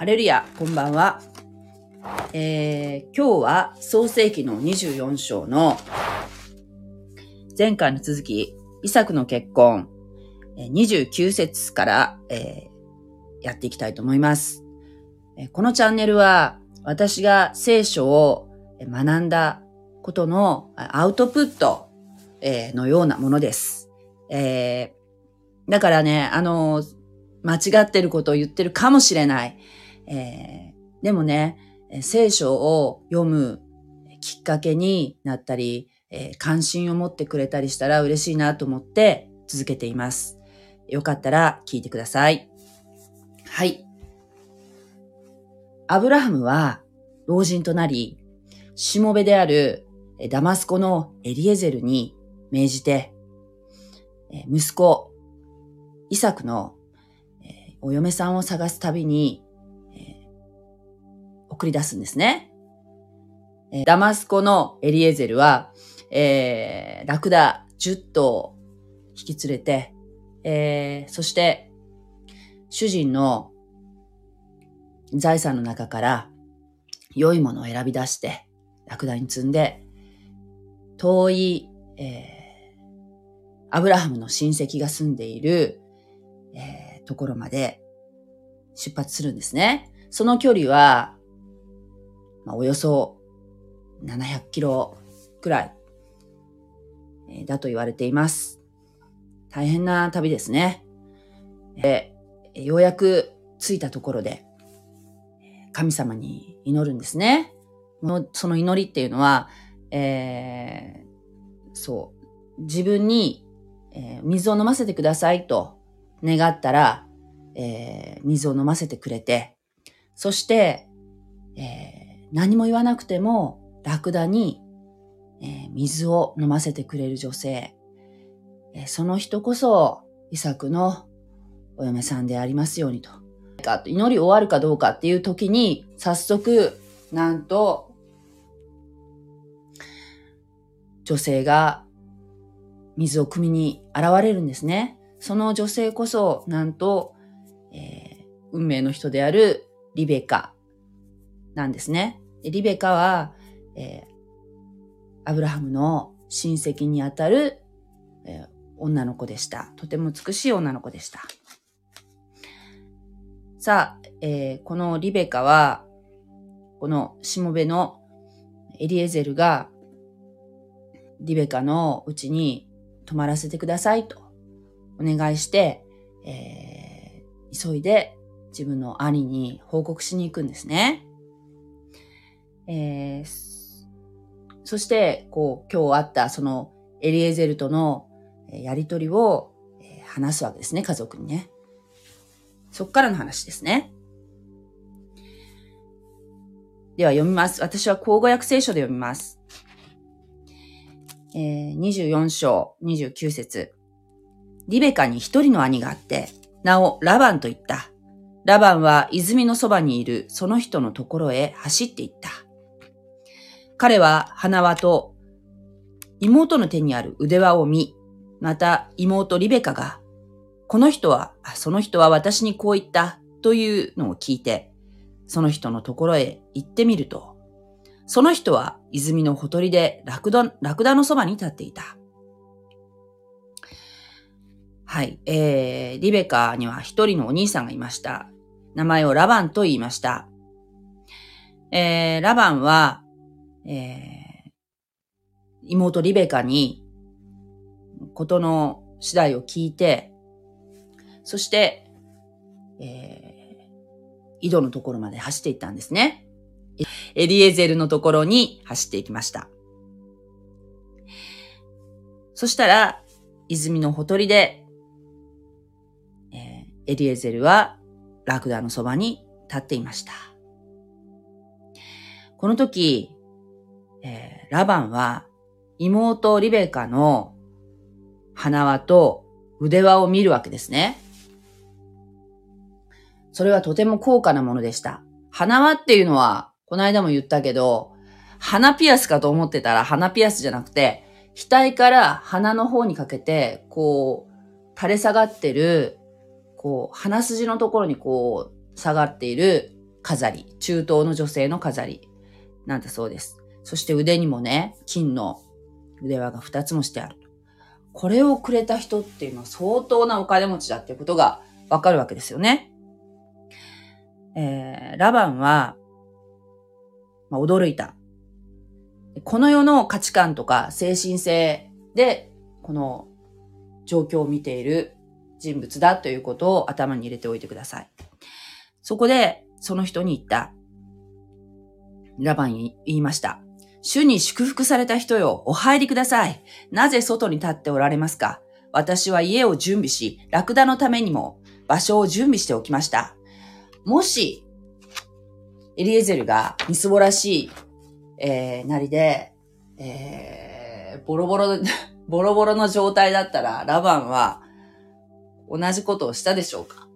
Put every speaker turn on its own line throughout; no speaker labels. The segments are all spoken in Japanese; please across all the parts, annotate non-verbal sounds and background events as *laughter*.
ハレルヤ、こんばんは。えー、今日は創世記の24章の前回の続き、イサクの結婚、29節から、えー、やっていきたいと思います。このチャンネルは私が聖書を学んだことのアウトプットのようなものです。えー、だからね、あの、間違ってることを言ってるかもしれない。えー、でもね、聖書を読むきっかけになったり、えー、関心を持ってくれたりしたら嬉しいなと思って続けています。よかったら聞いてください。はい。アブラハムは老人となり、しもべであるダマスコのエリエゼルに命じて、息子、イサクのお嫁さんを探すたびに、送り出すんですね。えダマスコのエリエゼルは、えー、ラクダ10頭引き連れて、えー、そして、主人の財産の中から良いものを選び出して、ラクダに積んで、遠い、えー、アブラハムの親戚が住んでいる、えー、ところまで出発するんですね。その距離は、まあ、およそ700キロくらい、だと言われています。大変な旅ですね。で、ようやく着いたところで、神様に祈るんですね。その祈りっていうのは、えー、そう、自分に、えー、水を飲ませてくださいと願ったら、えー、水を飲ませてくれて、そして、え、何も言わなくてもラクダに、えー、水を飲ませてくれる女性、えー、その人こそイサクのお嫁さんでありますようにと。祈り終わるかどうかっていう時に、早速、なんと、女性が水を汲みに現れるんですね。その女性こそ、なんと、えー、運命の人であるリベカなんですね。リベカは、えー、アブラハムの親戚にあたる、えー、女の子でした。とても美しい女の子でした。さあ、えー、このリベカは、このしもべのエリエゼルが、リベカのうちに泊まらせてくださいとお願いして、えー、急いで自分の兄に報告しに行くんですね。えー、そして、こう、今日あったそのエリエゼルとのやりとりを話すわけですね、家族にね。そっからの話ですね。では読みます。私は口語訳聖書で読みます。えー、24章29節リベカに一人の兄があって、名をラバンと言った。ラバンは泉のそばにいるその人のところへ走って行った。彼は花輪と妹の手にある腕輪を見、また妹リベカがこの人は、その人は私にこう言ったというのを聞いて、その人のところへ行ってみると、その人は泉のほとりでラクダラクダのそばに立っていた。はい。えー、リベカには一人のお兄さんがいました。名前をラバンと言いました。えー、ラバンは、えー、妹リベカに、ことの次第を聞いて、そして、えー、井戸のところまで走っていったんですね。エリエゼルのところに走っていきました。そしたら、泉のほとりで、えー、エリエゼルはラクダのそばに立っていました。この時、えー、ラバンは妹リベカの花輪と腕輪を見るわけですね。それはとても高価なものでした。鼻輪っていうのは、この間も言ったけど、鼻ピアスかと思ってたら鼻ピアスじゃなくて、額から鼻の方にかけて、こう、垂れ下がってる、こう、鼻筋のところにこう、下がっている飾り、中東の女性の飾りなんだそうです。そして腕にもね、金の腕輪が2つもしてある。これをくれた人っていうのは相当なお金持ちだっていうことがわかるわけですよね。えー、ラバンは、まあ、驚いた。この世の価値観とか精神性で、この状況を見ている人物だということを頭に入れておいてください。そこで、その人に言った。ラバンに言いました。主に祝福された人よ、お入りください。なぜ外に立っておられますか？私は家を準備し、ラクダのためにも場所を準備しておきました。もし、エリエゼルがみすぼらしい、えー、なりで、えー、ボロボロ、*laughs* ボロボロの状態だったら、ラバンは同じことをしたでしょうか？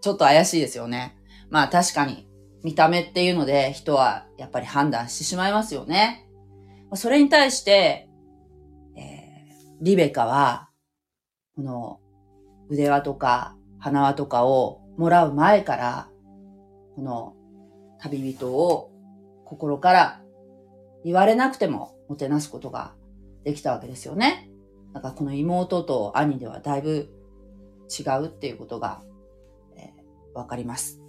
ちょっと怪しいですよね。まあ確かに、見た目っていうので人はやっぱり判断してしまいますよね。それに対して、えー、リベカは、この腕輪とか花輪とかをもらう前から、この旅人を心から言われなくてももてなすことができたわけですよね。だからこの妹と兄ではだいぶ違うっていうことが、えー、わかります。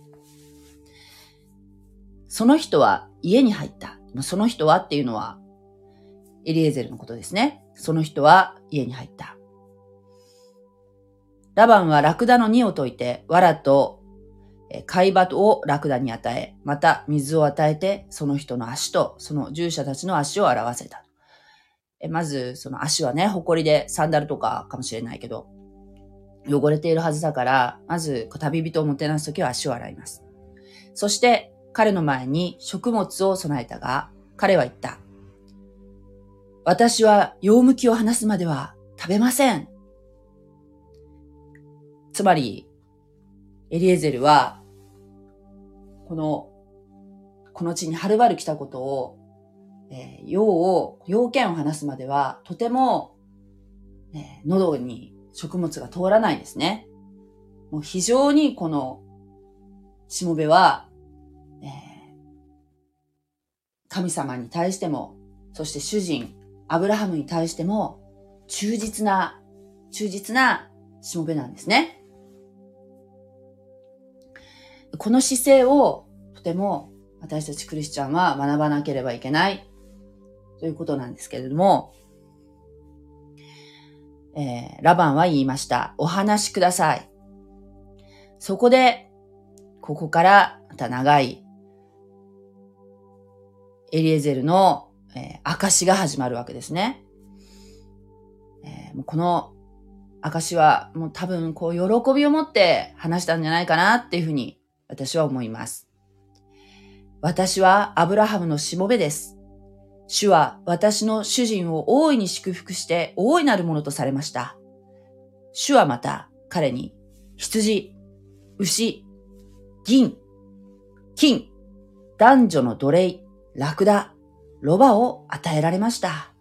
その人は家に入った。その人はっていうのはエリエゼルのことですね。その人は家に入った。ラバンはラクダの荷を解いて、藁と貝場をラクダに与え、また水を与えて、その人の足とその従者たちの足を表せた。まず、その足はね、埃でサンダルとかかもしれないけど、汚れているはずだから、まず旅人をもてなすときは足を洗います。そして、彼の前に食物を備えたが、彼は言った。私は洋向きを離すまでは食べません。つまり、エリエゼルは、この、この地にはるばる来たことを、えー、用を、要件を話すまでは、とても、えー、喉に食物が通らないんですね。もう非常にこの、しもべは、えー、神様に対しても、そして主人、アブラハムに対しても、忠実な、忠実なしもべなんですね。この姿勢をとても私たちクリスチャンは学ばなければいけないということなんですけれども、えー、ラバンは言いました。お話しください。そこで、ここからまた長いエリエゼルの、えー、証が始まるわけですね。えー、もうこの証はもう多分こう喜びを持って話したんじゃないかなっていうふうに私は思います。私はアブラハムのしもべです。主は私の主人を大いに祝福して大いなるものとされました。主はまた彼に羊、牛、銀、金、男女の奴隷、ラクダ、ロバを与えられました。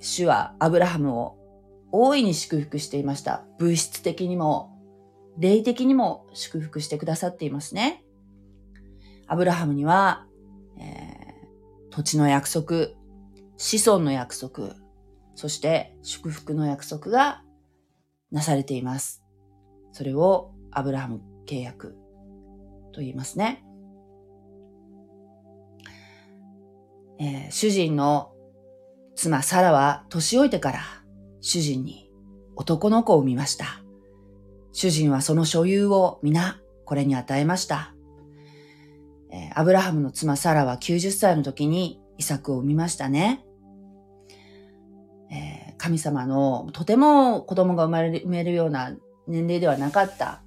主はアブラハムを大いに祝福していました。物質的にも霊的にも祝福してくださっていますね。アブラハムには、えー、土地の約束、子孫の約束、そして祝福の約束がなされています。それをアブラハム契約と言いますね。えー、主人の妻サラは年老いてから主人に男の子を産みました。主人はその所有を皆これに与えました。えアブラハムの妻サラは90歳の時にイサクを産みましたね。えー、神様のとても子供が生まれる、産めるような年齢ではなかった。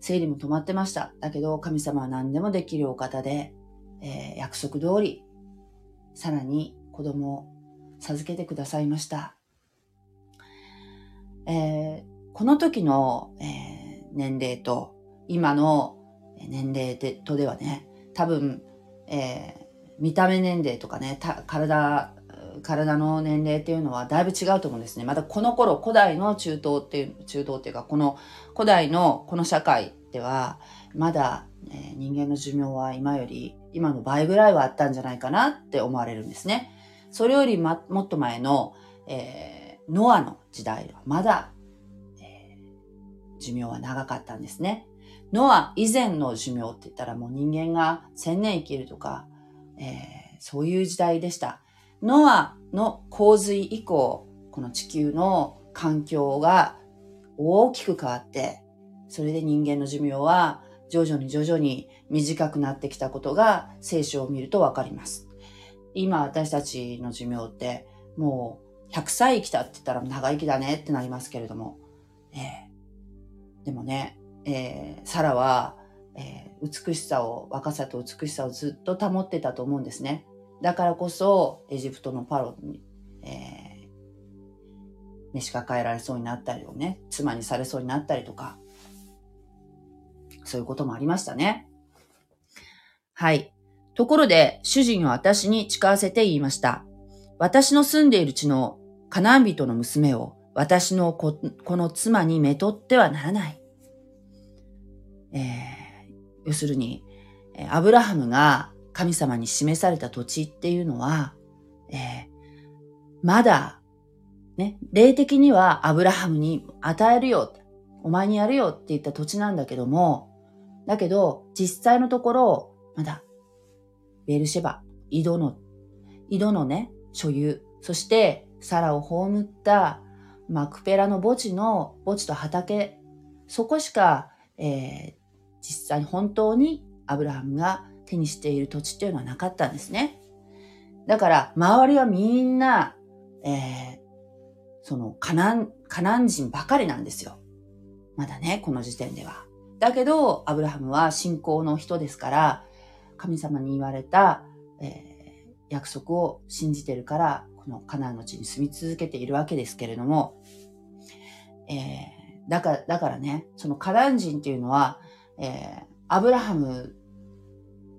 生理も止まってました。だけど神様は何でもできるお方で、えー、約束通り、さらに子供を授けてくださいました。えー、この時の、えー、年齢と今の年齢でとではね、多分、えー、見た目年齢とかね、体、体の年齢っていうのはだいぶ違うと思うんですね。またこの頃、古代の中東っていう、中東っていうか、この古代のこの社会っては、まだ、えー、人間の寿命は今より、今の倍ぐらいはあったんじゃないかなって思われるんですね。それより、ま、もっと前の、えー、ノアの時代はまだ、えー、寿命は長かったんですね。ノア以前の寿命って言ったらもう人間が千年生きるとか、えー、そういう時代でした。ノアの洪水以降、この地球の環境が大きく変わって、それで人間の寿命は徐々に徐々に短くなってきたことが聖書を見るとわかります。今私たちの寿命ってもう100歳生きたって言ったら長生きだねってなりますけれども、えー、でもね、えー、サラは、えー、美しさを、若さと美しさをずっと保ってたと思うんですね。だからこそ、エジプトのパロに、えー、召し抱えられそうになったりをね、妻にされそうになったりとか、そういうこともありましたね。はい。ところで、主人は私に誓わせて言いました。私の住んでいる地のカナン人の娘を私の子この妻にめとってはならない。えー、要するに、アブラハムが神様に示された土地っていうのは、えー、まだ、ね、霊的にはアブラハムに与えるよ、お前にやるよって言った土地なんだけども、だけど、実際のところ、まだ、ベルシェバ、井戸の、井戸のね、所有、そして、サラを葬った、マクペラの墓地の、墓地と畑、そこしか、えー、実際に本当にアブラハムが手にしている土地っていうのはなかったんですね。だから、周りはみんな、えー、その、カナン、カナン人ばかりなんですよ。まだね、この時点では。だけど、アブラハムは信仰の人ですから、神様に言われた、えー、約束を信じてるから、このカナンの地に住み続けているわけですけれども、えー、だから、だからね、そのカナン人っていうのは、えー、アブラハム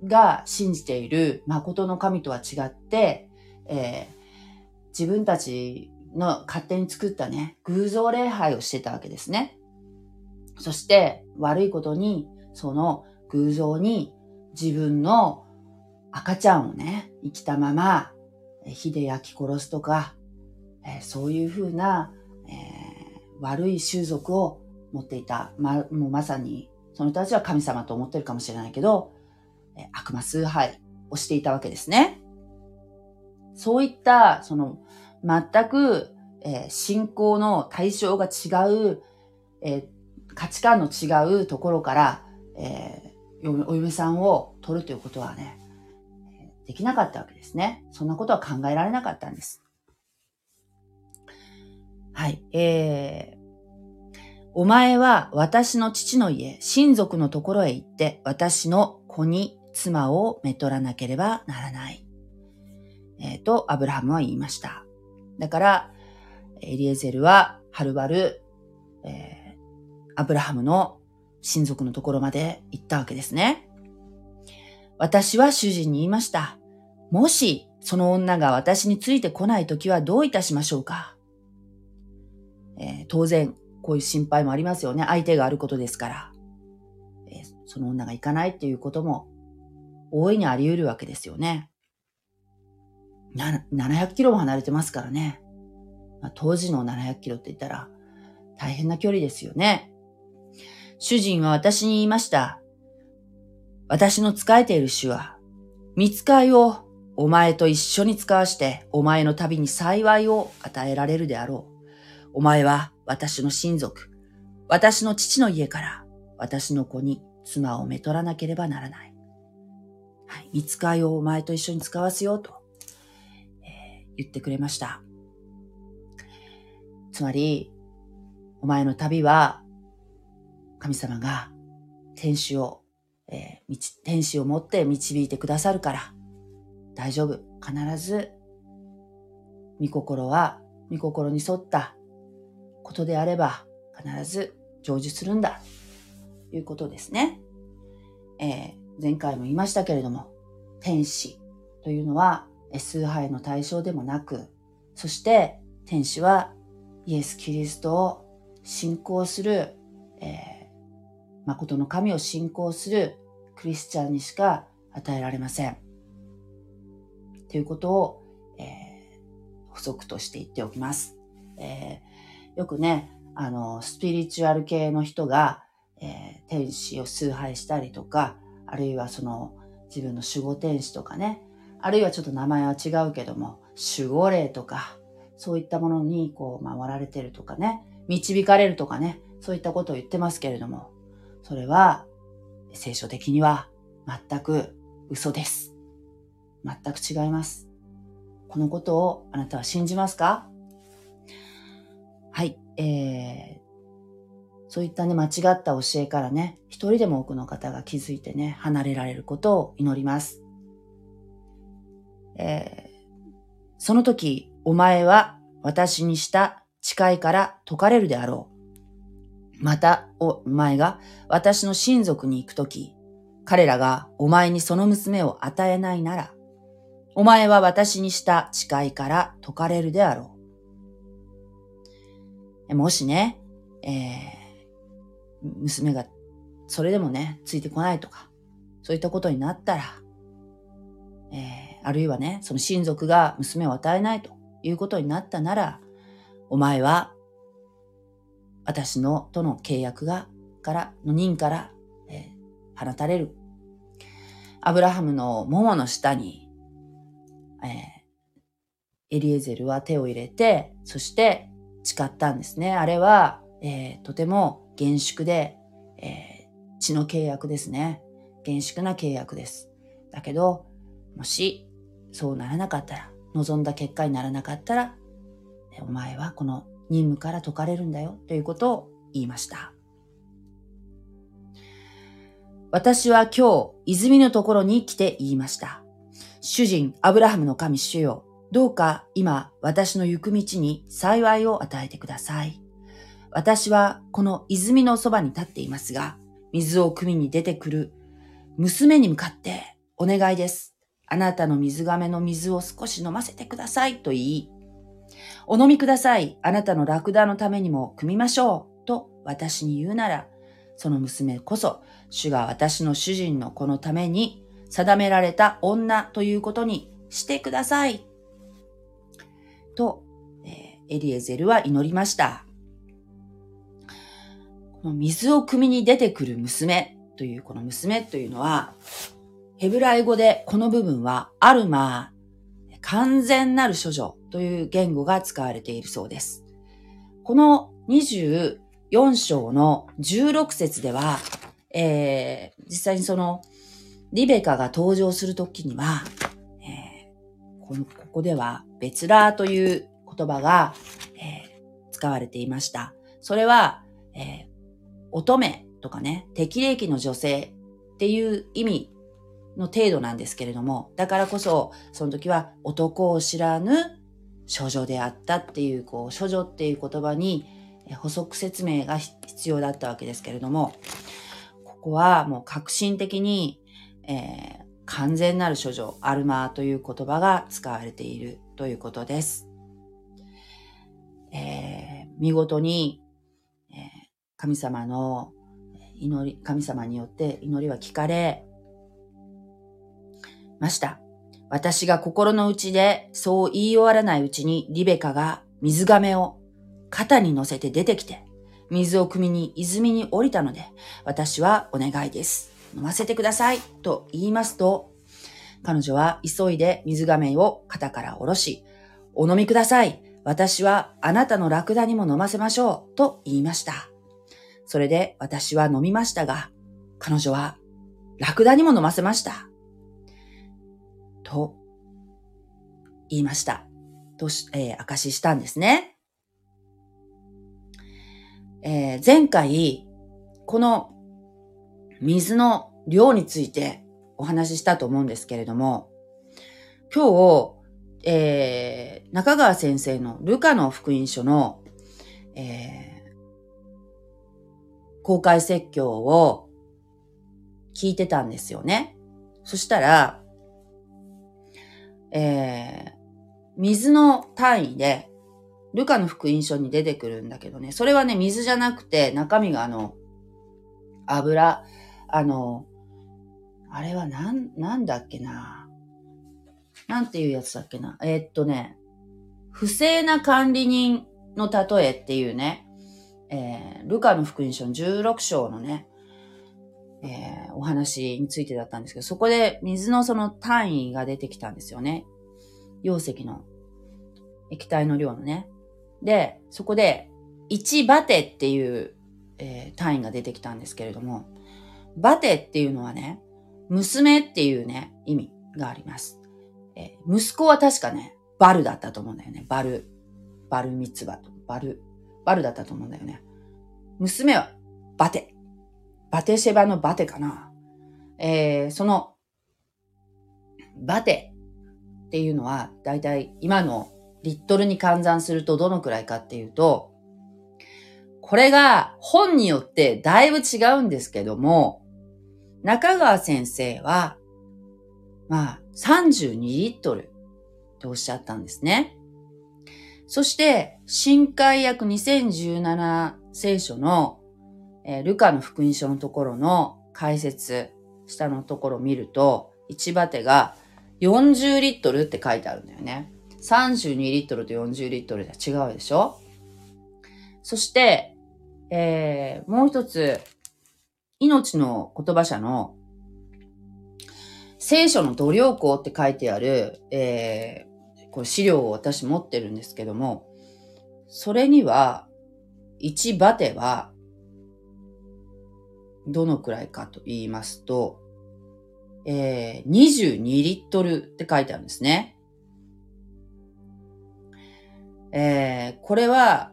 が信じている誠の神とは違って、えー、自分たちの勝手に作ったね、偶像礼拝をしてたわけですね。そして悪いことに、その偶像に自分の赤ちゃんをね、生きたまま火で焼き殺すとか、え、そういうふうな、えー、悪い習俗を持っていた。ま、もうまさにその人たちは神様と思ってるかもしれないけど、え悪魔崇拝をしていたわけですね。そういった、その、全く、えー、信仰の対象が違う、えー、価値観の違うところから、えー、お嫁さんを取るということはね、できなかったわけですね。そんなことは考えられなかったんです。はい。えー、お前は私の父の家、親族のところへ行って、私の子に妻をめとらなければならない。えっ、ー、と、アブラハムは言いました。だから、エリエゼルは、はるばる、アブラハムの親族のところまで行ったわけですね。私は主人に言いました。もし、その女が私についてこないときはどういたしましょうか、えー、当然、こういう心配もありますよね。相手があることですから。えー、その女が行かないっていうことも大いにあり得るわけですよね。700キロも離れてますからね。まあ、当時の700キロって言ったら大変な距離ですよね。主人は私に言いました。私の仕えている主は、見つかいをお前と一緒に使わして、お前の旅に幸いを与えられるであろう。お前は私の親族、私の父の家から私の子に妻をめとらなければならない。はい、見つかいをお前と一緒に使わせようと、えー、言ってくれました。つまり、お前の旅は、神様が天使を、えー、天使を持って導いてくださるから、大丈夫。必ず、御心は、御心に沿ったことであれば必ず成就するんだということですね。えー、前回も言いましたけれども、天使というのは崇拝の対象でもなく、そして天使はイエス・キリストを信仰する、えー、誠の神を信仰するクリスチャンにしか与えられません。ということを、えー、補足として言っておきます。えー、よくね、あの、スピリチュアル系の人が、えー、天使を崇拝したりとか、あるいはその自分の守護天使とかね、あるいはちょっと名前は違うけども、守護霊とか、そういったものにこう守られてるとかね、導かれるとかね、そういったことを言ってますけれども、それは聖書的には全く嘘です。全く違います。このことをあなたは信じますか？はい。えー、そういったね、間違った教えからね、一人でも多くの方が気づいてね、離れられることを祈ります。えー、その時、お前は私にした誓いから解かれるであろう。また、お前が私の親族に行くとき、彼らがお前にその娘を与えないなら、お前は私にした誓いから解かれるであろう。もしね、えー娘がそれでもね、ついてこないとか、そういったことになったら、えー、あるいはね、その親族が娘を与えないということになったなら、お前は、私のとの契約が、から、の任から、えー、放たれる。アブラハムの桃の下に、えー、エリエゼルは手を入れて、そして誓ったんですね。あれは、えー、とても厳粛で、えー、血の契約ですね。厳粛な契約です。だけど、もしそうならなかったら、望んだ結果にならなかったら、お前はこの任務から解かれるんだよということを言いました。私は今日、泉のところに来て言いました。主人、アブラハムの神主よ、どうか今、私の行く道に幸いを与えてください。私はこの泉のそばに立っていますが、水を汲みに出てくる娘に向かってお願いです。あなたの水亀の水を少し飲ませてくださいと言い、お飲みください。あなたのラクダのためにも汲みましょう。と私に言うなら、その娘こそ、主が私の主人の子のために定められた女ということにしてください。と、えー、エリエゼルは祈りました。この水を汲みに出てくる娘というこの娘というのは、ヘブライ語でこの部分はアルマー、完全なる処女という言語が使われているそうです。この24章の16節では、えー、実際にそのリベカが登場するときには、えー、このここでは別ラーという言葉が、えー、使われていました。それは、えー、乙女とかね、適齢期の女性っていう意味の程度なんですけれども、だからこそ、その時は男を知らぬ処女であったっていう、こう、処女っていう言葉に補足説明が必要だったわけですけれども、ここはもう革新的に、えー、完全なる処女、アルマーという言葉が使われているということです。えー、見事に神様の祈り、神様によって祈りは聞かれました。私が心の内でそう言い終わらないうちにリベカが水亀を肩に乗せて出てきて、水を汲みに泉に降りたので、私はお願いです。飲ませてください。と言いますと、彼女は急いで水亀を肩から下ろし、お飲みください。私はあなたのラクダにも飲ませましょう。と言いました。それで私は飲みましたが、彼女はラクダにも飲ませました。と言いました。とし、えー、証ししたんですね。えー、前回、この水の量についてお話ししたと思うんですけれども、今日、えー、中川先生のルカの福音書の、えー公開説教を聞いてたんですよね。そしたら、えー、水の単位で、ルカの福音書に出てくるんだけどね、それはね、水じゃなくて中身があの、油、あの、あれはなん、なんだっけな。なんていうやつだっけな。えー、っとね、不正な管理人の例えっていうね、えー、ルカの福音書16章のね、えー、お話についてだったんですけど、そこで水のその単位が出てきたんですよね。溶石の液体の量のね。で、そこで1バテっていう、えー、単位が出てきたんですけれども、バテっていうのはね、娘っていうね、意味があります。えー、息子は確かね、バルだったと思うんだよね。バル、バルミツバと、バル、バルだったと思うんだよね。娘はバテ。バテシェバのバテかな。えー、その、バテっていうのは、だいたい今のリットルに換算するとどのくらいかっていうと、これが本によってだいぶ違うんですけども、中川先生は、まあ、32リットルとおっしゃったんですね。そして、新海約2017聖書のえー、ルカの福音書のところの解説、下のところを見ると、1バテが40リットルって書いてあるんだよね。32リットルと40リットルでは違うでしょ？そして、えー、もう一つ、命の言葉社の聖書の度量項って書いてある、えー、これ資料を私持ってるんですけども、それには、1バテはどのくらいかと言いますと、えー、22リットルって書いてあるんですね。えー、これは、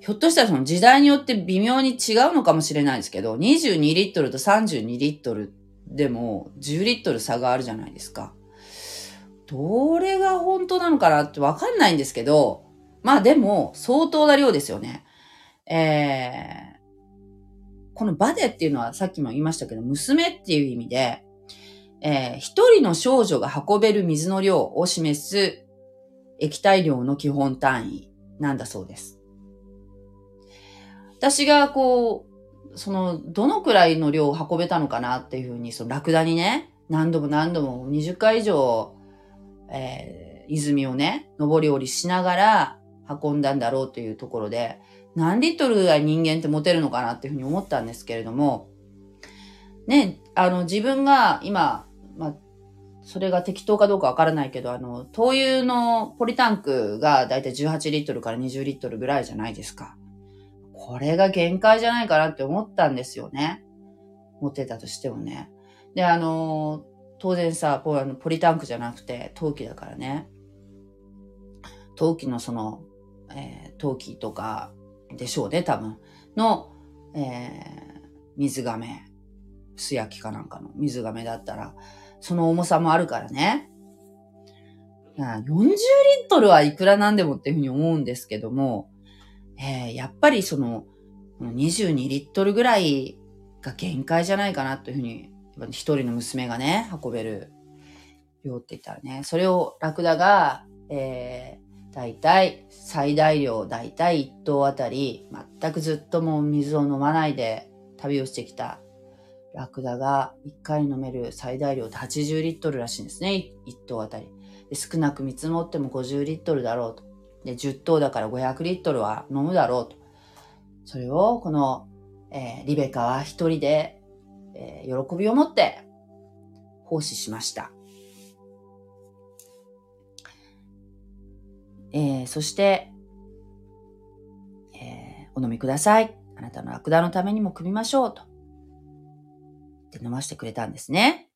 ひょっとしたらその時代によって微妙に違うのかもしれないですけど、22リットルと32リットルでも10リットル差があるじゃないですか。どれが本当なのかなってわかんないんですけど、まあでも相当な量ですよね。えー、このバデっていうのはさっきも言いましたけど、娘っていう意味で、えー、一人の少女が運べる水の量を示す液体量の基本単位なんだそうです。私がこう、その、どのくらいの量を運べたのかなっていうふうに、そのラクダにね、何度も何度も20回以上、えー、泉をね、上り下りしながら運んだんだろうというところで、何リットルぐらい人間って持てるのかなっていうふうに思ったんですけれども、ね、あの、自分が今、まあ、それが適当かどうかわからないけど、あの、灯油のポリタンクがだいたい18リットルから20リットルぐらいじゃないですか。これが限界じゃないかなって思ったんですよね。持ってたとしてもね。で、あの、当然さ、ポあのポリタンクじゃなくて陶器だからね。陶器のその、えー、陶器とか、でしょうね、多分。の、えー、水亀。素焼きかなんかの水亀だったら、その重さもあるからね。40リットルはいくらなんでもっていうふうに思うんですけども、えー、やっぱりその、22リットルぐらいが限界じゃないかなというふうに、一人の娘がね、運べるよって言ったらね、それをラクダが、えー、大体、最大量大体1頭あたり、全くずっともう水を飲まないで旅をしてきたラクダが1回飲める最大量って80リットルらしいんですね、1頭あたり。で少なく見積もっても50リットルだろうと。で、10頭だから500リットルは飲むだろうと。それを、この、えー、リベカは一人で、えー、喜びを持って奉仕しました。えー、そして、えー、お飲みください。あなたのラクダのためにも汲みましょうと。って飲ましてくれたんですね。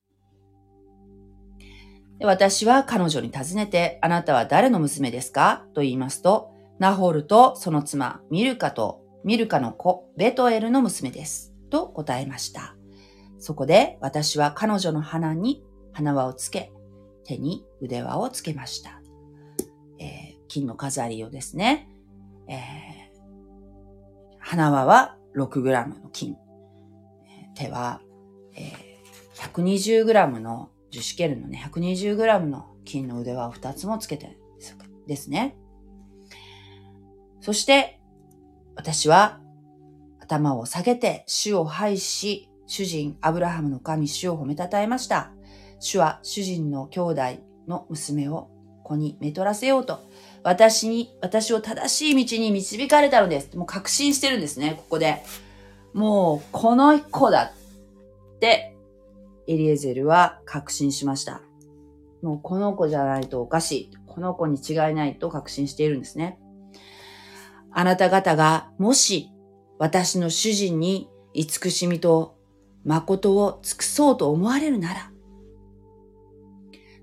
で私は彼女に尋ねて、あなたは誰の娘ですか？と言いますと、ナホールとその妻、ミルカとミルカの子、ベトエルの娘です。と答えました。そこで私は彼女の鼻に花輪をつけ、手に腕輪をつけました。金の飾りをですね、えー、花輪は 6g の金、手は、えー、120g の樹脂ケルのね、120g の金の腕輪を2つもつけてですね。そして、私は頭を下げて主を拝し、主人アブラハムの神主を褒めたたえました。主は主人の兄弟の娘を子にめとらせようと、私に、私を正しい道に導かれたのです。もう確信してるんですね、ここで。もう、この子だって、エリエゼルは確信しました。もうこの子じゃないとおかしい。この子に違いないと確信しているんですね。あなた方がもし私の主人に慈しみと誠を尽くそうと思われるなら、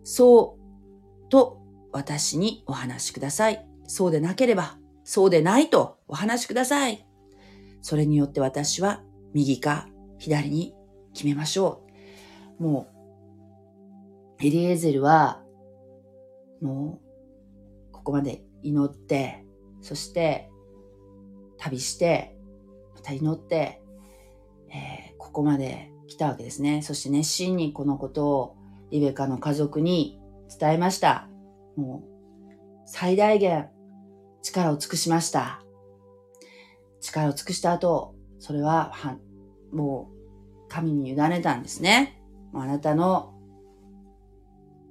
そうと私にお話しください。そうでなければ、そうでないとお話しください。それによって私は右か左に決めましょう。もう、エリエゼルは、もう、ここまで祈って、そして、旅して、また祈って、えー、ここまで来たわけですね。そして熱心にこのことをリベカの家族に伝えました。もう、最大限力を尽くしました。力を尽くした後、それは、は、もう、神に委ねたんですね。あなたの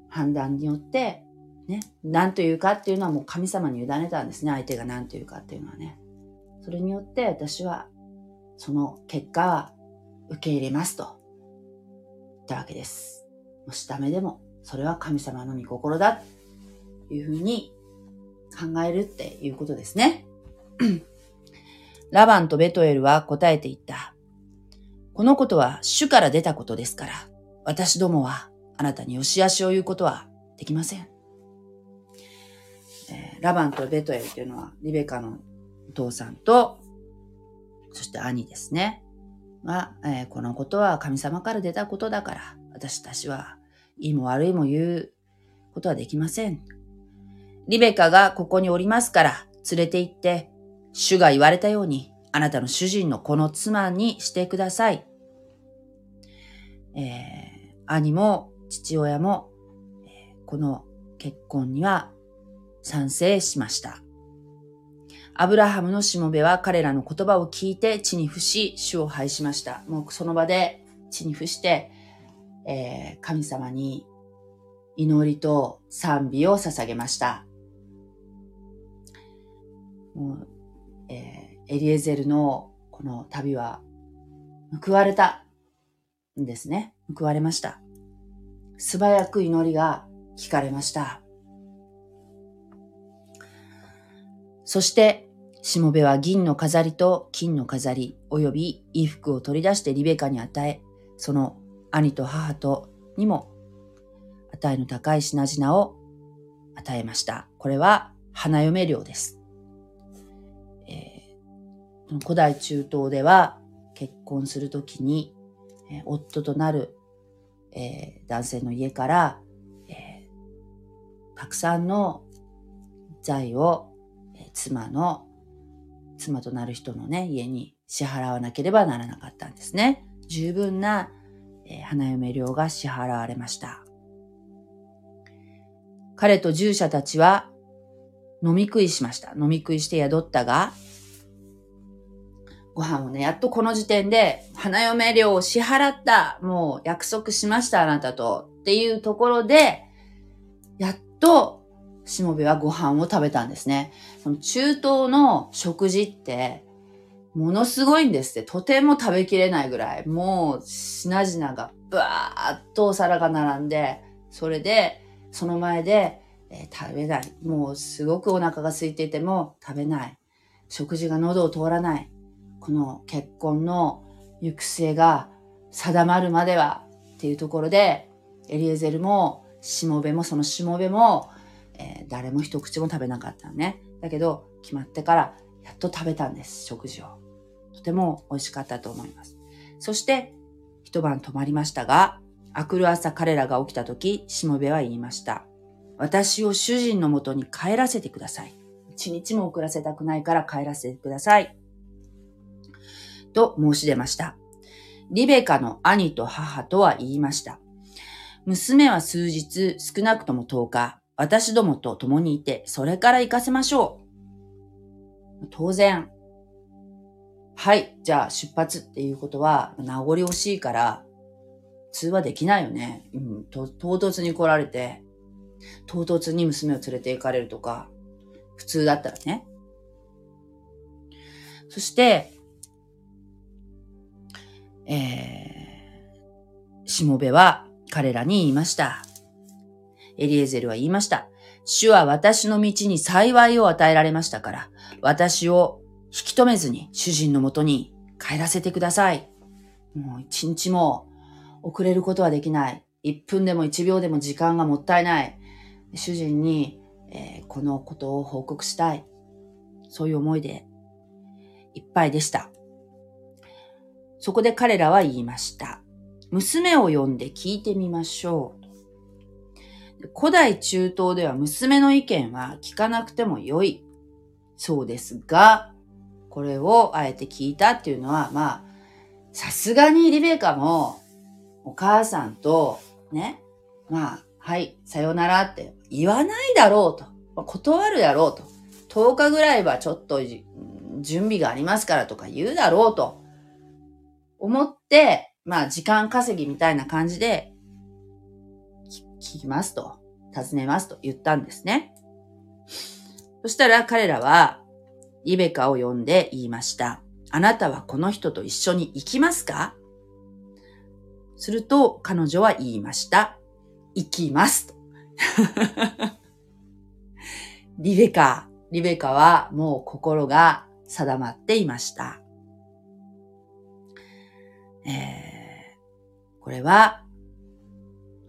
判断によって、ね、何というかっていうのはもう神様に委ねたんですね。相手が何というかっていうのはね。それによって私は、その結果は受け入れますと言ったわけです。もしダメでも、それは神様の御心だいうふうに考えるっていうことですね。*clears throat* ラバンとベトエルは答えていった。このことは主から出たことですから、私どもはあなたによし悪しを言うことはできません。えー、ラバンとベトエルというのはリベカのお父さんと、そして兄ですね。が、えー、このことは神様から出たことだから、私たちはいいも悪いも言うことはできません。リベカがここにおりますから、連れて行って主が言われたように、あなたの主人のこの妻にしてください。えー、兄も父親も、え、この結婚には賛成しました。アブラハムのしもべは彼らの言葉を聞いて地に伏し、主を拝しました。もうその場で地に伏して、えー、神様に祈りと賛美を捧げました。もうえー、エリエゼルのこの旅は報われたんですね。報われました。素早く祈りが聞かれました。そして、しもべは銀の飾りと金の飾り、及び衣服を取り出してリベカに与え、その兄と母とにも、値の高い品々を与えました。これは花嫁料です。古代中東では結婚するときに、え、夫となる、えー、男性の家から、えー、たくさんの財を、え妻の、妻となる人のね、家に支払わなければならなかったんですね。十分な、え花嫁料が支払われました。彼と従者たちは飲み食いしました。飲み食いして宿ったが、ご飯をね、やっとこの時点で、花嫁料を支払った、もう約束しました、あなたと、っていうところで、やっと、しもべはご飯を食べたんですね。その中東の食事って、ものすごいんですって。とても食べきれないぐらい。もう、品々がバーっとお皿が並んで、それで、その前で、えー、食べない。もうすごくお腹が空いていても食べない。食事が喉を通らない。この結婚の行く末が定まるまではっていうところで、エリエゼルも、しもべも、そのしもべも、えー、誰も一口も食べなかったのね。だけど、決まってから、やっと食べたんです、食事を。とても美味しかったと思います。そして、一晩泊まりましたが、明くる朝彼らが起きた時、しもべは言いました。私を主人のもとに帰らせてください。一日も遅らせたくないから帰らせてください。と申し出ました。リベカの兄と母とは言いました。娘は数日、少なくとも10日、私どもと共にいて、それから行かせましょう。当然、はい、じゃあ出発っていうことは、名残惜しいから、通話できないよね。うん、唐突に来られて、唐突に娘を連れて行かれるとか、普通だったらね。そして、えー、しもべは彼らに言いました。エリエゼルは言いました。主は私の道に幸いを与えられましたから、私を引き止めずに主人のもとに帰らせてください。もう一日も遅れることはできない。一分でも一秒でも時間がもったいない。主人に、えー、このことを報告したい。そういう思いでいっぱいでした。そこで彼らは言いました。娘を呼んで聞いてみましょう。古代中東では娘の意見は聞かなくても良い。そうですが、これをあえて聞いたっていうのは、まあ、さすがにリベカも、お母さんと、ね、まあ、はい、さよならって言わないだろうと。断るだろうと。10日ぐらいはちょっと準備がありますからとか言うだろうと思って、まあ時間稼ぎみたいな感じで聞きますと、尋ねますと言ったんですね。そしたら彼らはリベカを呼んで言いました。あなたはこの人と一緒に行きますか？すると彼女は言いました。行きますと。リベカ、リベカはもう心が定まっていました。えー、これは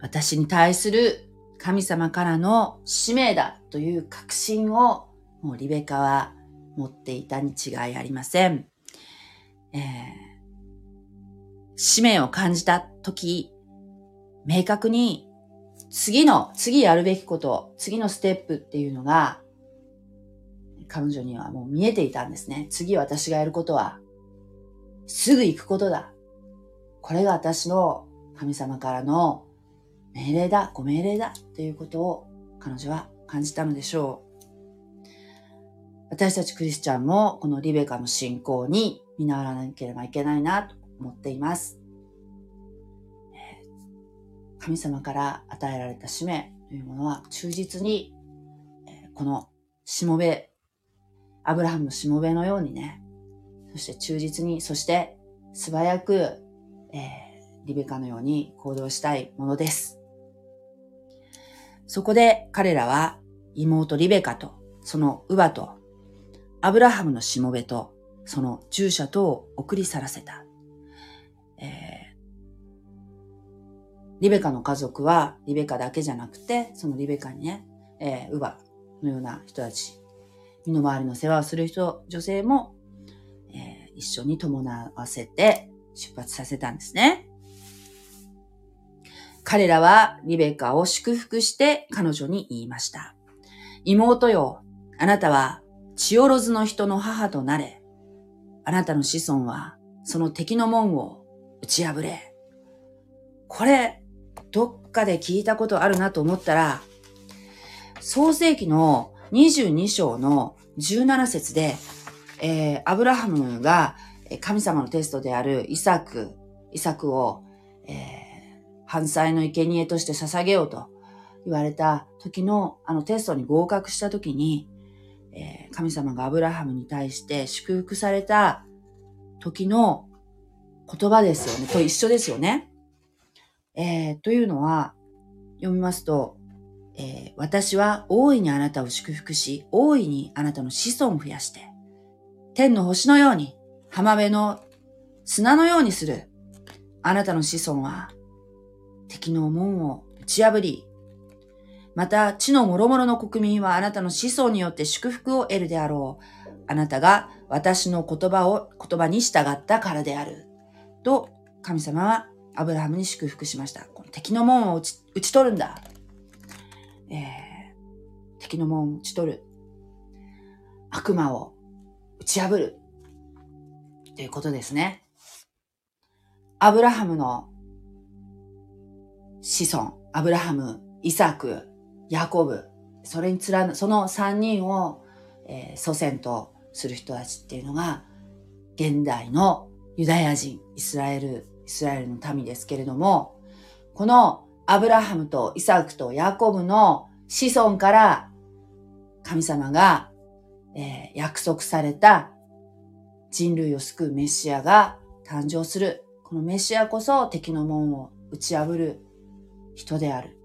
私に対する神様からの使命だという確信をもうリベカは持っていたに違いありません。えー、使命を感じた時、明確に次の、次やるべきこと、次のステップっていうのが、彼女にはもう見えていたんですね。次私がやることは、すぐ行くことだ。これが私の神様からの命令だ、ご命令だということを彼女は感じたのでしょう。私たちクリスチャンもこのリベカの信仰に見習わなければいけないなと思っています。神様から与えられた使命というものは忠実に、このしもべ、アブラハムのしもべのようにね、そして忠実に、そして素早く、えー、リベカのように行動したいものです。そこで彼らは妹リベカとその乳母とアブラハムのしもべとその従者とを送り去らせた。えー、リベカの家族はリベカだけじゃなくて、そのリベカにね、えー、乳母のような人たち、身の回りの世話をする人、女性も、えー、一緒に伴わせて出発させたんですね。彼らはリベカを祝福して彼女に言いました。妹よ、あなたは血おろずの人の母となれ。あなたの子孫はその敵の門を打ち破れ。これ、どっかで聞いたことあるなと思ったら、創世記の22章の17節で、えー、アブラハムが神様のテストであるイサク、イサクを、えー犯罪の生贄として捧げようと言われた時のあのテストに合格した時に、えー、神様がアブラハムに対して祝福された時の言葉ですよね。と一緒ですよね。えー、というのは、読みますと、えー、私は大いにあなたを祝福し、大いにあなたの子孫を増やして、天の星のように、浜辺の砂のようにする。あなたの子孫は敵の門を打ち破り、また地の諸々の国民はあなたの子孫によって祝福を得るであろう。あなたが私の言葉を、言葉に従ったからである。と、神様はアブラハムに祝福しました。この敵の門を打ち打ち取るんだ。えー、敵の門を打ち取る。悪魔を打ち破る。ということですね。アブラハムの子孫、アブラハム、イサク、ヤコブ、それに連な、その三人を、えー、祖先とする人たちっていうのが、現代のユダヤ人、イスラエル、イスラエルの民ですけれども、このアブラハムとイサクとヤコブの子孫から神様が、えー、約束された人類を救うメシアが誕生する。このメシアこそ敵の門を打ち破る人である。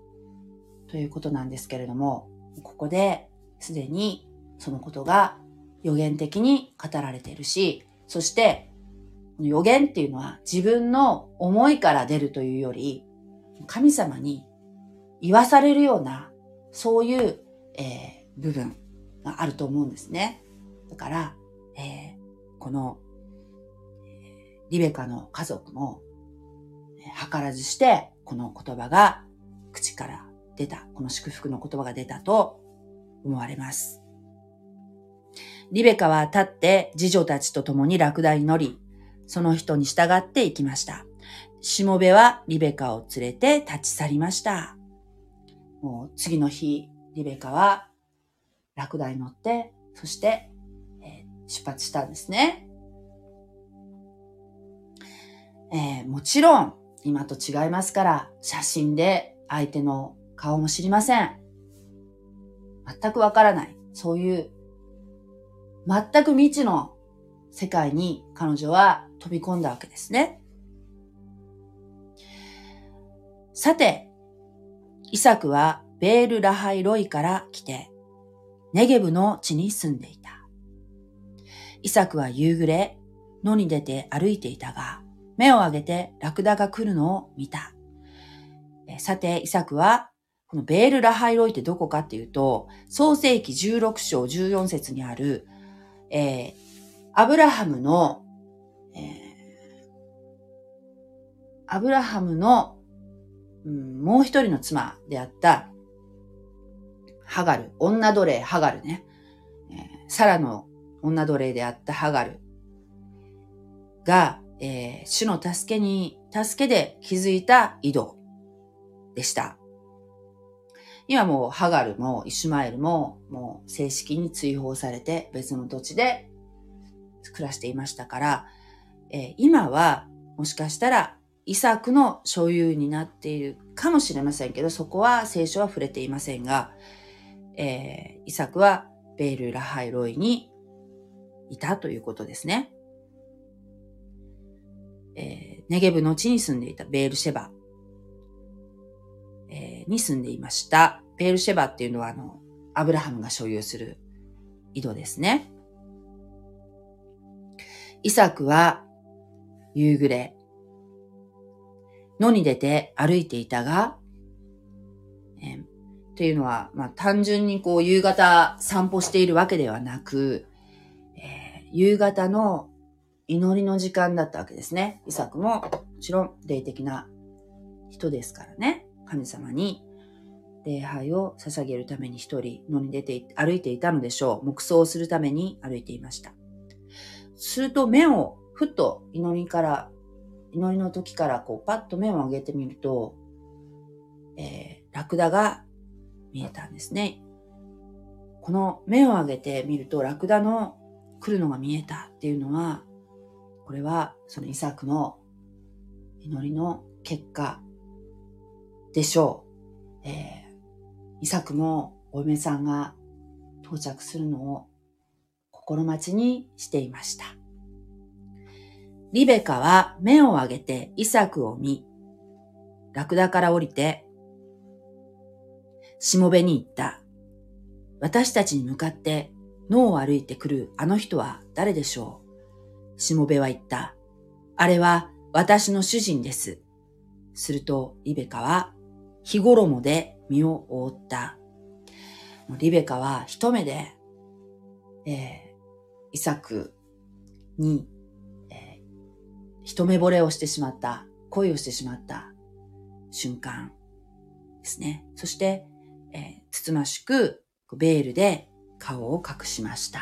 ということなんですけれども、ここですでにそのことが予言的に語られているし、そして予言っていうのは自分の思いから出るというより、神様に言わされるような、そういう、えー、部分があると思うんですね。だから、えー、この、リベカの家族も、図らずして、この言葉が口から出た、この祝福の言葉が出たと思われます。リベカは立って次女たちと共にラクダに乗り、その人に従って行きました。しもべはリベカを連れて立ち去りました。もう次の日、リベカはラクダに乗って、そして、出発したんですね。えー、もちろん、今と違いますから、写真で相手の顔も知りません。全くわからない。そういう、全く未知の世界に彼女は飛び込んだわけですね。さて、イサクはベール・ラハイ・ロイから来て、ネゲブの地に住んでいた。イサクは夕暮れ、野に出て歩いていたが、目を上げてラクダが来るのを見た。さて、イサクは、このベール・ラハイロイってどこかっていうと、創世紀16章14節にある、えー、アブラハムの、えー、アブラハムのうん、もう一人の妻であった、ハガル、女奴隷ハガルね、えー、サラの女奴隷であったハガルが、えー、主の助けに、助けで築いた井戸でした。今もうハガルもイシュマエルももう正式に追放されて別の土地で暮らしていましたから、えー、今はもしかしたらイサクの所有になっているかもしれませんけど、そこは聖書は触れていませんが、えー、イサクはベール・ラハイロイにいたということですね。えー、ネゲブの地に住んでいたベールシェバ、えー、に住んでいました。ベールシェバっていうのはあの、アブラハムが所有する井戸ですね。イサクは夕暮れ、野に出て歩いていたが、えー、というのは、まあ、単純にこう夕方散歩しているわけではなく、夕方の祈りの時間だったわけですね。イサクももちろん霊的な人ですからね。神様に礼拝を捧げるために一人野に出て歩いていたのでしょう。黙想するために歩いていました。すると目をふっと祈りから祈りの時からこうパッと目を上げてみると、えー、ラクダが見えたんですね。この目を上げてみるとラクダの来るのが見えたっていうのは、これはそのイサクの祈りの結果でしょう。えー、イサクもお嫁さんが到着するのを心待ちにしていました。リベカは目を上げてイサクを見、ラクダから降りて、しもべに言った。私たちに向かって野を歩いてくるあの人は誰でしょう？しもべは言った。あれは私の主人です。するとリベカは日衣で身を覆った。リベカは一目で、えー、イサクに一目惚れをしてしまった、恋をしてしまった瞬間ですね。そして、えー、つつましくベールで顔を隠しました。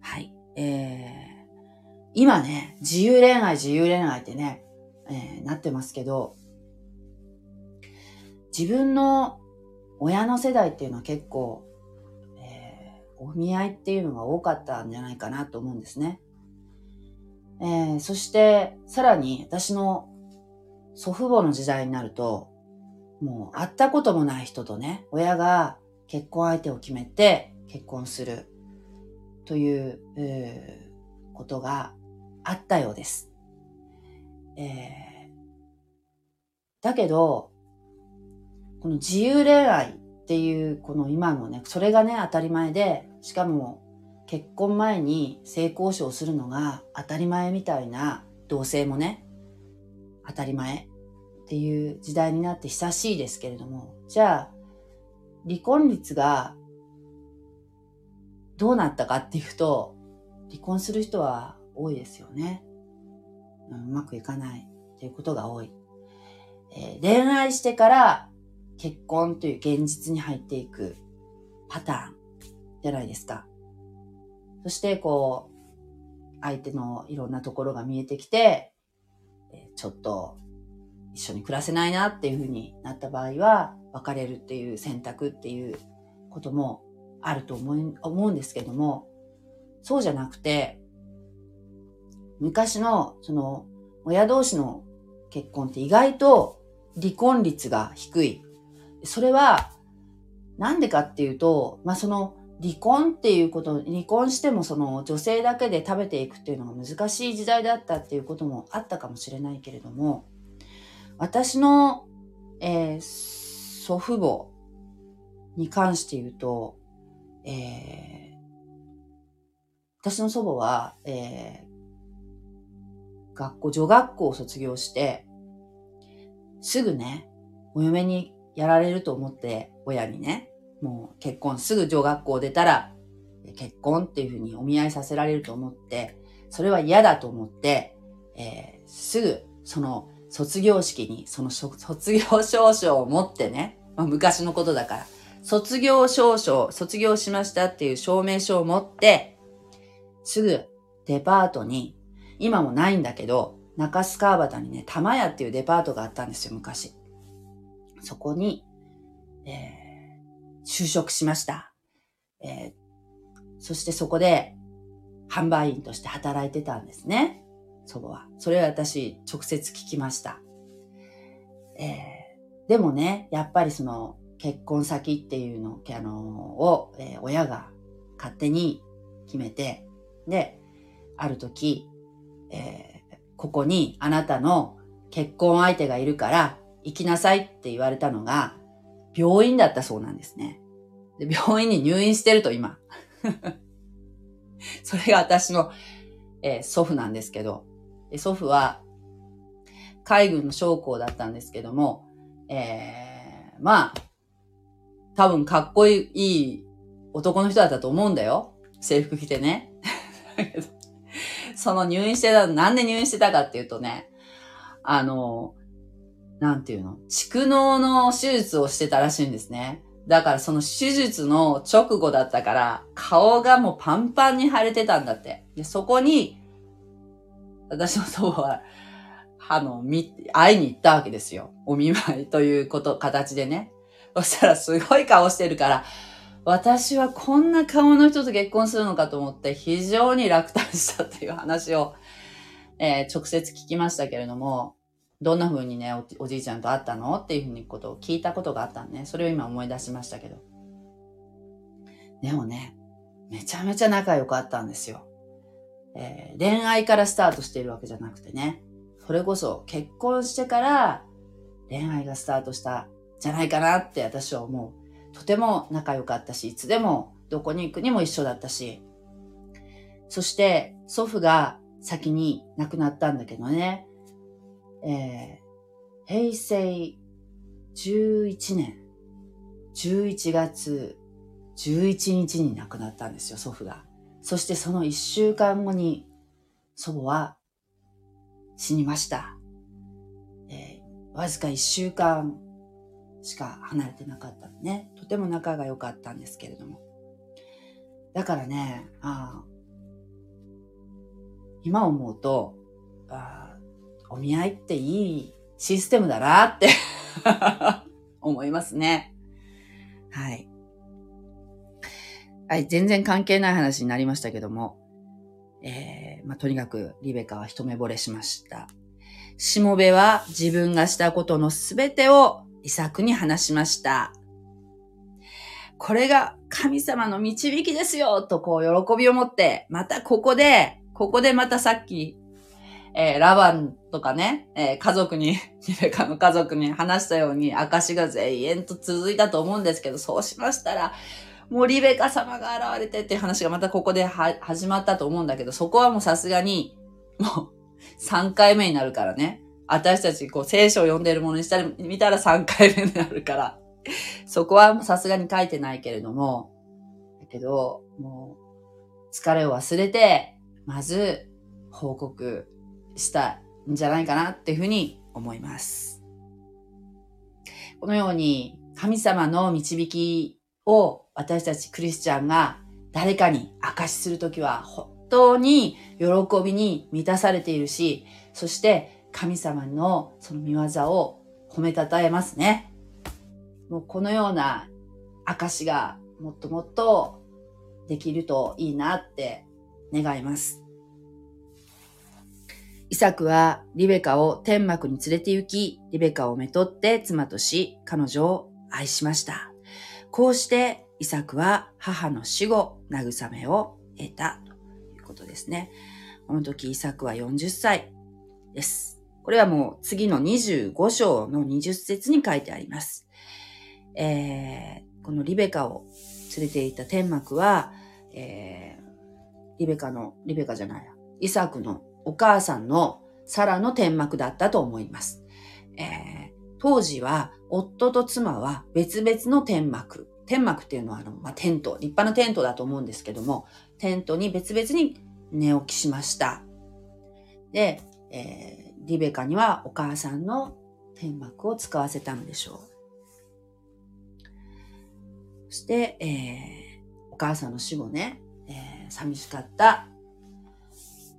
はい。えー、今ね、自由恋愛、自由恋愛ってね、えー、なってますけど、自分の親の世代っていうのは結構、えー、お見合いっていうのが多かったんじゃないかなと思うんですね。えー、そして、さらに私の祖父母の時代になると、もう会ったこともない人とね、親が結婚相手を決めて結婚するという、えー、ことがあったようです。えー、だけど、この自由恋愛っていう、この今のね、それがね、当たり前で、しかも結婚前に性交渉するのが当たり前みたいな同性もね、当たり前っていう時代になって久しいですけれども、じゃあ、離婚率がどうなったかっていうと、離婚する人は多いですよね。うまくいかないっていうことが多い。えー、恋愛してから結婚という現実に入っていくパターンじゃないですか。そしてこう、相手のいろんなところが見えてきて、ちょっと一緒に暮らせないなっていうふうになった場合は、別れるっていう選択っていうこともあると思う思うんですけども、そうじゃなくて、昔のその親同士の結婚って意外と離婚率が低い。それはなんでかっていうと、まあその離婚っていうこと、離婚してもその女性だけで食べていくっていうのが難しい時代だったっていうこともあったかもしれないけれども、私の、えー、祖父母に関して言うと、えー、私の祖母は、えー、学校、女学校を卒業して、すぐね、お嫁にやられると思って、親にね、もう結婚、すぐ女学校出たら、結婚っていうふうにお見合いさせられると思って、それは嫌だと思って、えー、すぐその卒業式にその卒業証書を持ってね、まあ、昔のことだから、卒業証書、卒業しましたっていう証明書を持って、すぐデパートに、今もないんだけど、中須川端にね、玉屋っていうデパートがあったんですよ、昔。そこに、えー、就職しました。えー、そしてそこで販売員として働いてたんですね。祖母は。それは私、直接聞きました。えー、でもね、やっぱりその、結婚先っていうの、あのを、えー、親が勝手に決めて、で、ある時、えー、ここにあなたの結婚相手がいるから行きなさいって言われたのが病院だったそうなんですね。で病院に入院してると今。*laughs* それが私の、えー、祖父なんですけど、で祖父は海軍の将校だったんですけども、えー、まあ、多分かっこいい男の人だったと思うんだよ。制服着てね。*laughs* その入院してた、なんで入院してたかっていうとね、あの、なんていうの蓄膿の手術をしてたらしいんですね。だからその手術の直後だったから、顔がもうパンパンに腫れてたんだって。で、そこに私の祖母は、あの、み、会いに行ったわけですよ。お見舞いということ、形でね。*laughs* そしたらすごい顔してるから、私はこんな顔の人と結婚するのかと思って非常に落胆したっていう話を、えー、直接聞きましたけれども、どんな風にねお、おじいちゃんと会ったのっていうふうにことを聞いたことがあったんね。それを今思い出しましたけど。でもね、めちゃめちゃ仲良かったんですよ。えー、恋愛からスタートしているわけじゃなくてね、それこそ結婚してから恋愛がスタートしたじゃないかなって私は思う。とても仲良かったし、いつでもどこに行くにも一緒だったし、そして祖父が先に亡くなったんだけどね、えー、平成11年11月11日に亡くなったんですよ、祖父が。そしてその一週間後に祖母は死にました。えー、わずか一週間しか離れてなかったのね。とても仲が良かったんですけれども。だからね、あ今思うとあ、お見合いっていいシステムだなって *laughs* 思いますね。はい。はい、全然関係ない話になりましたけども、えー、まあ、とにかくリベカは一目惚れしました。しもべは自分がしたことのすべてをイサクに話しました。これが神様の導きですよとこう喜びを持って、またここで、ここでまたさっき、えー、ラバンとかね、えー、家族に、*laughs* リベカの家族に話したように、証が全延と続いたと思うんですけど、そうしましたら、もうリベカ様が現れてっていう話がまたここで始まったと思うんだけど、そこはもうさすがに、もう3回目になるからね。私たちこう聖書を読んでるものにしたら、見たら3回目になるから。そこはさすがに書いてないけれども、だけど、もう疲れを忘れて、まず報告したんじゃないかなっていうふうに思います。このように神様の導きを私たちクリスチャンが誰かに証しするときは本当に喜びに満たされているし、そして神様のその見業を褒めたたえますね。もうこのような証がもっともっとできるといいなって願います。イサクはリベカを天幕に連れて行き、リベカをめとって妻とし、彼女を愛しました。こうしてイサクは母の死後、慰めを得たということですね。この時イサクは40歳です。これはもう次の25章の20節に書いてあります。えー、このリベカを連れていた天幕は、えー、リベカの、リベカじゃない、イサクのお母さんのサラの天幕だったと思います。えー当時は夫と妻は別々の天幕。天幕っていうのはあの、まあ、テント、立派なテントだと思うんですけども、テントに別々に寝起きしました。で、えー、リベカにはお母さんの天幕を使わせたのでしょう。そして、えー、お母さんの死後ね、えー、寂しかった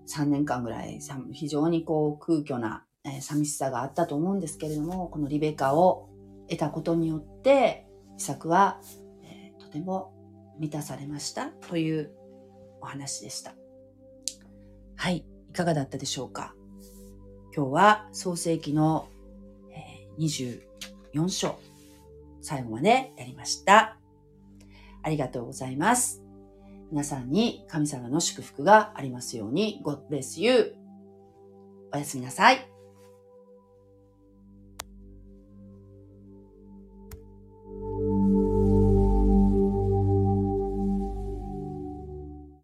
3年間ぐらい、非常にこう空虚なえ、寂しさがあったと思うんですけれども、このリベカを得たことによって、イサクは、え、とても満たされましたというお話でした。はい、いかがだったでしょうか？今日は創世記の、え、24章、最後までやりました。ありがとうございます。皆さんに神様の祝福がありますように、God bless you. おやすみなさい。